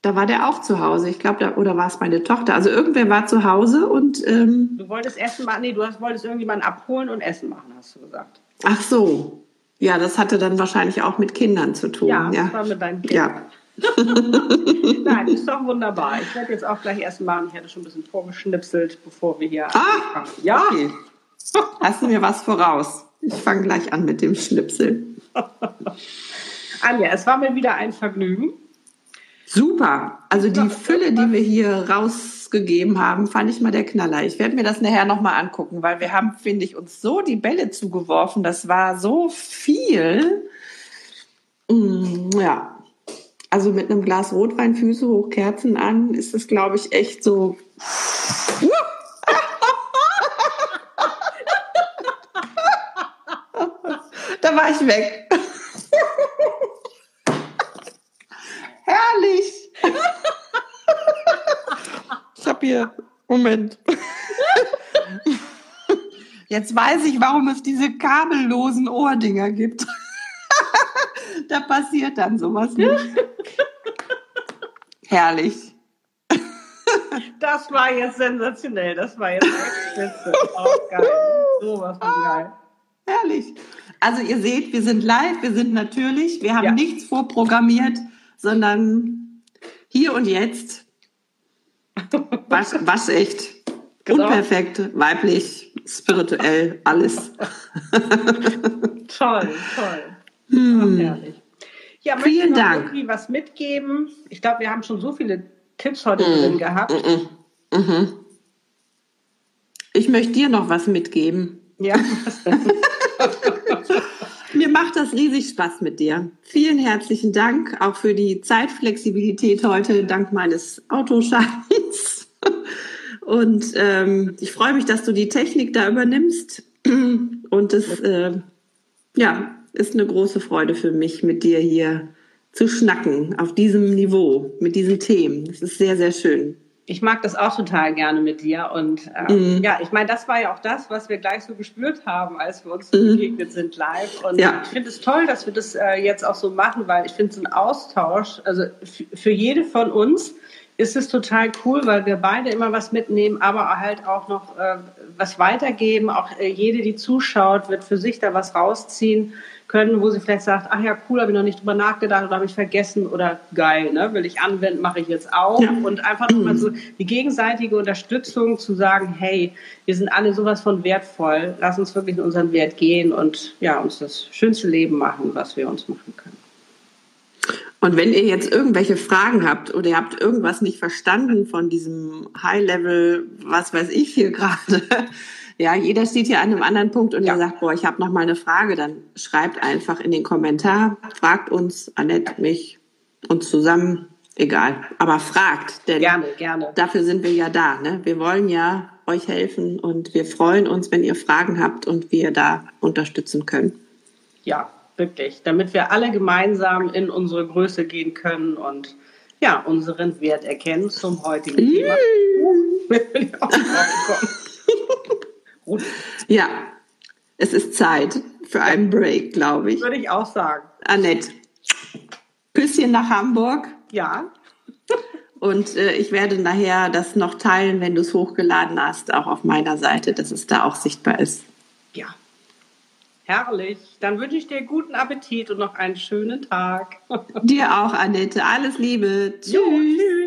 Da war der auch zu Hause. Ich glaube, oder war es meine Tochter? Also irgendwer war zu Hause und. Ähm, du wolltest Essen machen, nee, du hast, wolltest irgendjemanden abholen und Essen machen, hast du gesagt. Ach so. Ja, das hatte dann wahrscheinlich auch mit Kindern zu tun. Ja, ja. das war mit deinen Kindern. Ja. [LAUGHS] Nein, ist doch wunderbar. Ich werde jetzt auch gleich Essen machen. Ich hatte schon ein bisschen vorgeschnipselt, bevor wir hier ah, anfangen. Ja. Okay. Hast du mir was voraus? Ich fange gleich an mit dem Schnipsel. Anja, es war mir wieder ein Vergnügen. Super. Also die Fülle, die wir hier rausgegeben haben, fand ich mal der Knaller. Ich werde mir das nachher nochmal angucken, weil wir haben, finde ich, uns so die Bälle zugeworfen. Das war so viel. Mm, ja. Also mit einem Glas Rotwein, Füße hoch, Kerzen an, ist das, glaube ich, echt so. Da war ich weg. Herrlich. Ich habe hier, Moment. Jetzt weiß ich, warum es diese kabellosen Ohrdinger gibt. da passiert dann sowas nicht. Herrlich. Das war jetzt sensationell. Das war jetzt echt spitze. Oh, geil. Sowas von geil. Herrlich. Also ihr seht, wir sind live, wir sind natürlich, wir haben ja. nichts vorprogrammiert, sondern hier und jetzt. [LAUGHS] Was, was echt. Genau. Unperfekt, weiblich, spirituell, alles. toll, toll. Hm. herrlich. Ja, Vielen Dank. irgendwie was mitgeben? Ich glaube, wir haben schon so viele Tipps heute mm. drin gehabt. Mm -mm. Ich möchte dir noch was mitgeben. Ja. [LAUGHS] Mir macht das riesig Spaß mit dir. Vielen herzlichen Dank auch für die Zeitflexibilität heute, dank meines Autoscheins. [LAUGHS] Und ähm, ich freue mich, dass du die Technik da übernimmst. [CLEARS THROAT] Und es äh, ja, ist eine große Freude für mich, mit dir hier zu schnacken auf diesem Niveau, mit diesen Themen. Das ist sehr, sehr schön ich mag das auch total gerne mit dir. Und ähm, mhm. ja, ich meine, das war ja auch das, was wir gleich so gespürt haben, als wir uns mhm. begegnet sind live. Und ja. ich finde es toll, dass wir das äh, jetzt auch so machen, weil ich finde so ein Austausch, also für jede von uns ist es total cool, weil wir beide immer was mitnehmen, aber halt auch noch äh, was weitergeben. Auch äh, jede, die zuschaut, wird für sich da was rausziehen können, wo sie vielleicht sagt, ach ja, cool, habe ich noch nicht drüber nachgedacht oder habe ich vergessen oder geil, ne, will ich anwenden, mache ich jetzt auch. Ja. Und einfach nochmal so die gegenseitige Unterstützung zu sagen, hey, wir sind alle sowas von wertvoll, lass uns wirklich in unseren Wert gehen und ja, uns das schönste Leben machen, was wir uns machen können. Und wenn ihr jetzt irgendwelche Fragen habt oder ihr habt irgendwas nicht verstanden von diesem High-Level, was weiß ich hier [LAUGHS] gerade, ja, jeder steht hier an einem anderen Punkt und ja. ihr sagt, boah, ich habe noch mal eine Frage, dann schreibt einfach in den Kommentar, fragt uns, Annette, mich, uns zusammen, egal. Aber fragt, denn gerne, gerne. dafür sind wir ja da. Ne? Wir wollen ja euch helfen und wir freuen uns, wenn ihr Fragen habt und wir da unterstützen können. Ja, wirklich, damit wir alle gemeinsam in unsere Größe gehen können und ja, unseren Wert erkennen zum heutigen Thema. Gut. [LAUGHS] Ja, es ist Zeit für einen Break, glaube ich. Würde ich auch sagen. Annette, Küsschen nach Hamburg. Ja. Und äh, ich werde nachher das noch teilen, wenn du es hochgeladen hast, auch auf meiner Seite, dass es da auch sichtbar ist. Ja. Herrlich. Dann wünsche ich dir guten Appetit und noch einen schönen Tag. dir auch, Annette. Alles Liebe. Tschüss. Jo, tschüss.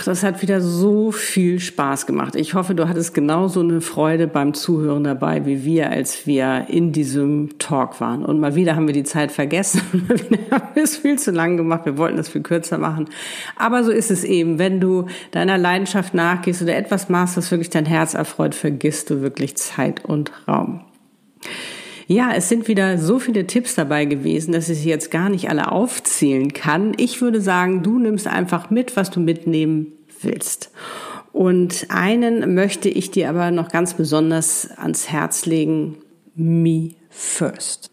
Ach, das hat wieder so viel Spaß gemacht. Ich hoffe, du hattest genauso eine Freude beim Zuhören dabei, wie wir, als wir in diesem Talk waren. Und mal wieder haben wir die Zeit vergessen. [LAUGHS] Mal wieder haben wir es viel zu lang gemacht. Wir wollten es viel kürzer machen. Aber so ist es eben. Wenn du deiner Leidenschaft nachgehst oder etwas machst, das wirklich dein Herz erfreut, vergisst du wirklich Zeit und Raum. Ja, es sind wieder so viele Tipps dabei gewesen, dass ich sie jetzt gar nicht alle aufzählen kann. Ich würde sagen, du nimmst einfach mit, was du mitnehmen willst. Und einen möchte ich dir aber noch ganz besonders ans Herz legen. Me first.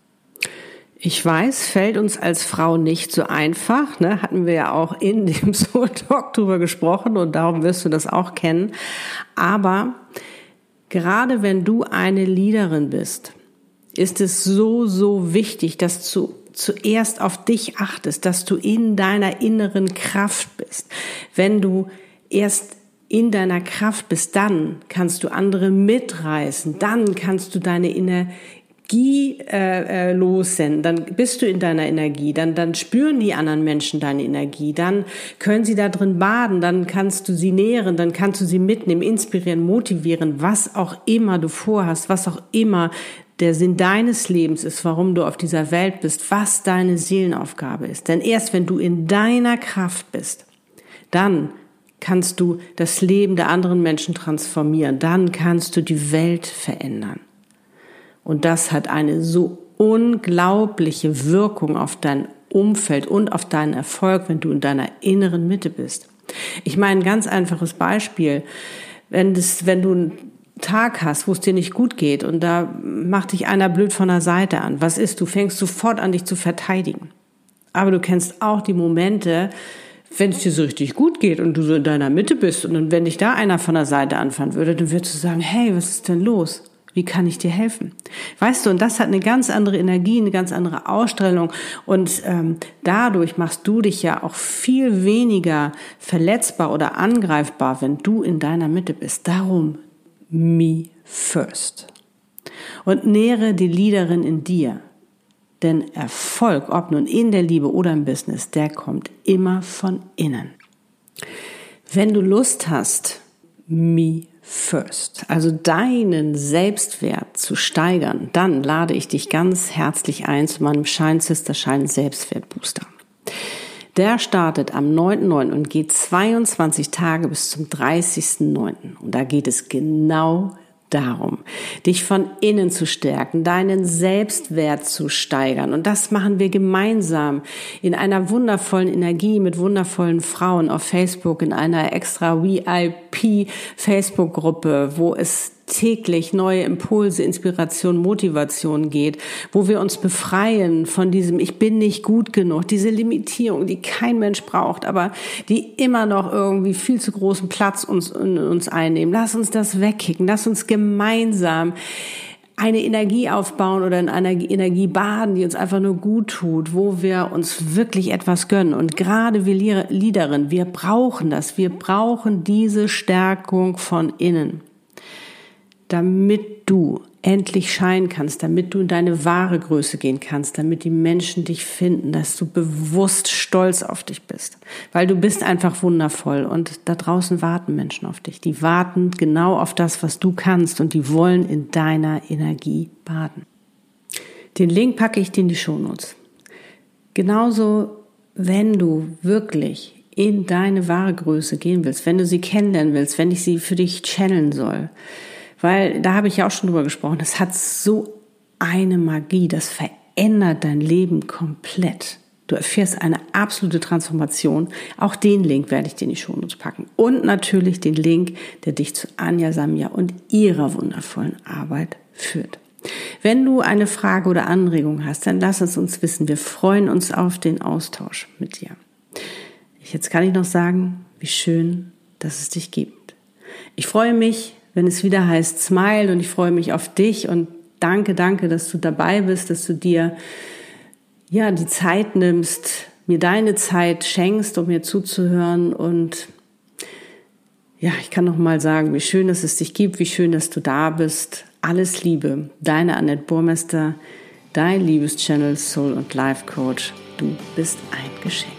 Ich weiß, fällt uns als Frau nicht so einfach. Ne? Hatten wir ja auch in dem [LAUGHS] Soul Talk drüber gesprochen und darum wirst du das auch kennen. Aber gerade wenn du eine Leaderin bist, ist es so, so wichtig, dass du zuerst auf dich achtest, dass du in deiner inneren Kraft bist. Wenn du erst in deiner Kraft bist, dann kannst du andere mitreißen, dann kannst du deine Energie äh, äh, lossenden, dann bist du in deiner Energie, dann, dann spüren die anderen Menschen deine Energie, dann können sie da drin baden, dann kannst du sie nähren, dann kannst du sie mitnehmen, inspirieren, motivieren, was auch immer du vorhast, was auch immer der Sinn deines Lebens ist, warum du auf dieser Welt bist, was deine Seelenaufgabe ist. Denn erst wenn du in deiner Kraft bist, dann kannst du das Leben der anderen Menschen transformieren, dann kannst du die Welt verändern. Und das hat eine so unglaubliche Wirkung auf dein Umfeld und auf deinen Erfolg, wenn du in deiner inneren Mitte bist. Ich meine, ein ganz einfaches Beispiel. Wenn, das, wenn du Tag hast, wo es dir nicht gut geht und da macht dich einer blöd von der Seite an. Was ist? Du fängst sofort an, dich zu verteidigen. Aber du kennst auch die Momente, wenn es dir so richtig gut geht und du so in deiner Mitte bist und wenn dich da einer von der Seite anfangen würde, dann würdest du sagen, hey, was ist denn los? Wie kann ich dir helfen? Weißt du, und das hat eine ganz andere Energie, eine ganz andere Ausstrahlung. Und ähm, dadurch machst du dich ja auch viel weniger verletzbar oder angreifbar, wenn du in deiner Mitte bist. Darum me first. Und nähere die Leaderin in dir. Denn Erfolg, ob nun in der Liebe oder im Business, der kommt immer von innen. Wenn du Lust hast, me first, also deinen Selbstwert zu steigern, dann lade ich dich ganz herzlich ein zu meinem Shine Sister Shine Selbstwertbooster. Der startet am 9.9. und geht 22 Tage bis zum 30.9. Und da geht es genau darum, dich von innen zu stärken, deinen Selbstwert zu steigern. Und das machen wir gemeinsam in einer wundervollen Energie mit wundervollen Frauen auf Facebook, in einer extra VIP Facebook-Gruppe, wo es täglich neue Impulse, Inspiration, Motivation geht, wo wir uns befreien von diesem Ich bin nicht gut genug, diese Limitierung, die kein Mensch braucht, aber die immer noch irgendwie viel zu großen Platz uns, in uns einnehmen. Lass uns das wegkicken, lass uns gemeinsam eine Energie aufbauen oder in einer Energie baden, die uns einfach nur gut tut, wo wir uns wirklich etwas gönnen. Und gerade wir Liederin, wir brauchen das. Wir brauchen diese Stärkung von innen damit du endlich scheinen kannst, damit du in deine wahre Größe gehen kannst, damit die Menschen dich finden, dass du bewusst stolz auf dich bist, weil du bist einfach wundervoll und da draußen warten Menschen auf dich. Die warten genau auf das, was du kannst und die wollen in deiner Energie baden. Den Link packe ich dir in die Shownotes. Genauso, wenn du wirklich in deine wahre Größe gehen willst, wenn du sie kennenlernen willst, wenn ich sie für dich channeln soll, weil da habe ich ja auch schon drüber gesprochen, das hat so eine Magie, das verändert dein Leben komplett. Du erfährst eine absolute Transformation. Auch den Link werde ich dir in die Shownotes packen. Und natürlich den Link, der dich zu Anja Samia und ihrer wundervollen Arbeit führt. Wenn du eine Frage oder Anregung hast, dann lass es uns wissen. Wir freuen uns auf den Austausch mit dir. Jetzt kann ich noch sagen, wie schön, dass es dich gibt. Ich freue mich, wenn es wieder heißt Smile und ich freue mich auf dich und danke, danke, dass du dabei bist, dass du dir ja die Zeit nimmst, mir deine Zeit schenkst, um mir zuzuhören und ja, ich kann noch mal sagen, wie schön, dass es dich gibt, wie schön, dass du da bist. Alles Liebe, deine Annette Burmester, dein Liebeschannel Soul und Life Coach. Du bist ein Geschenk.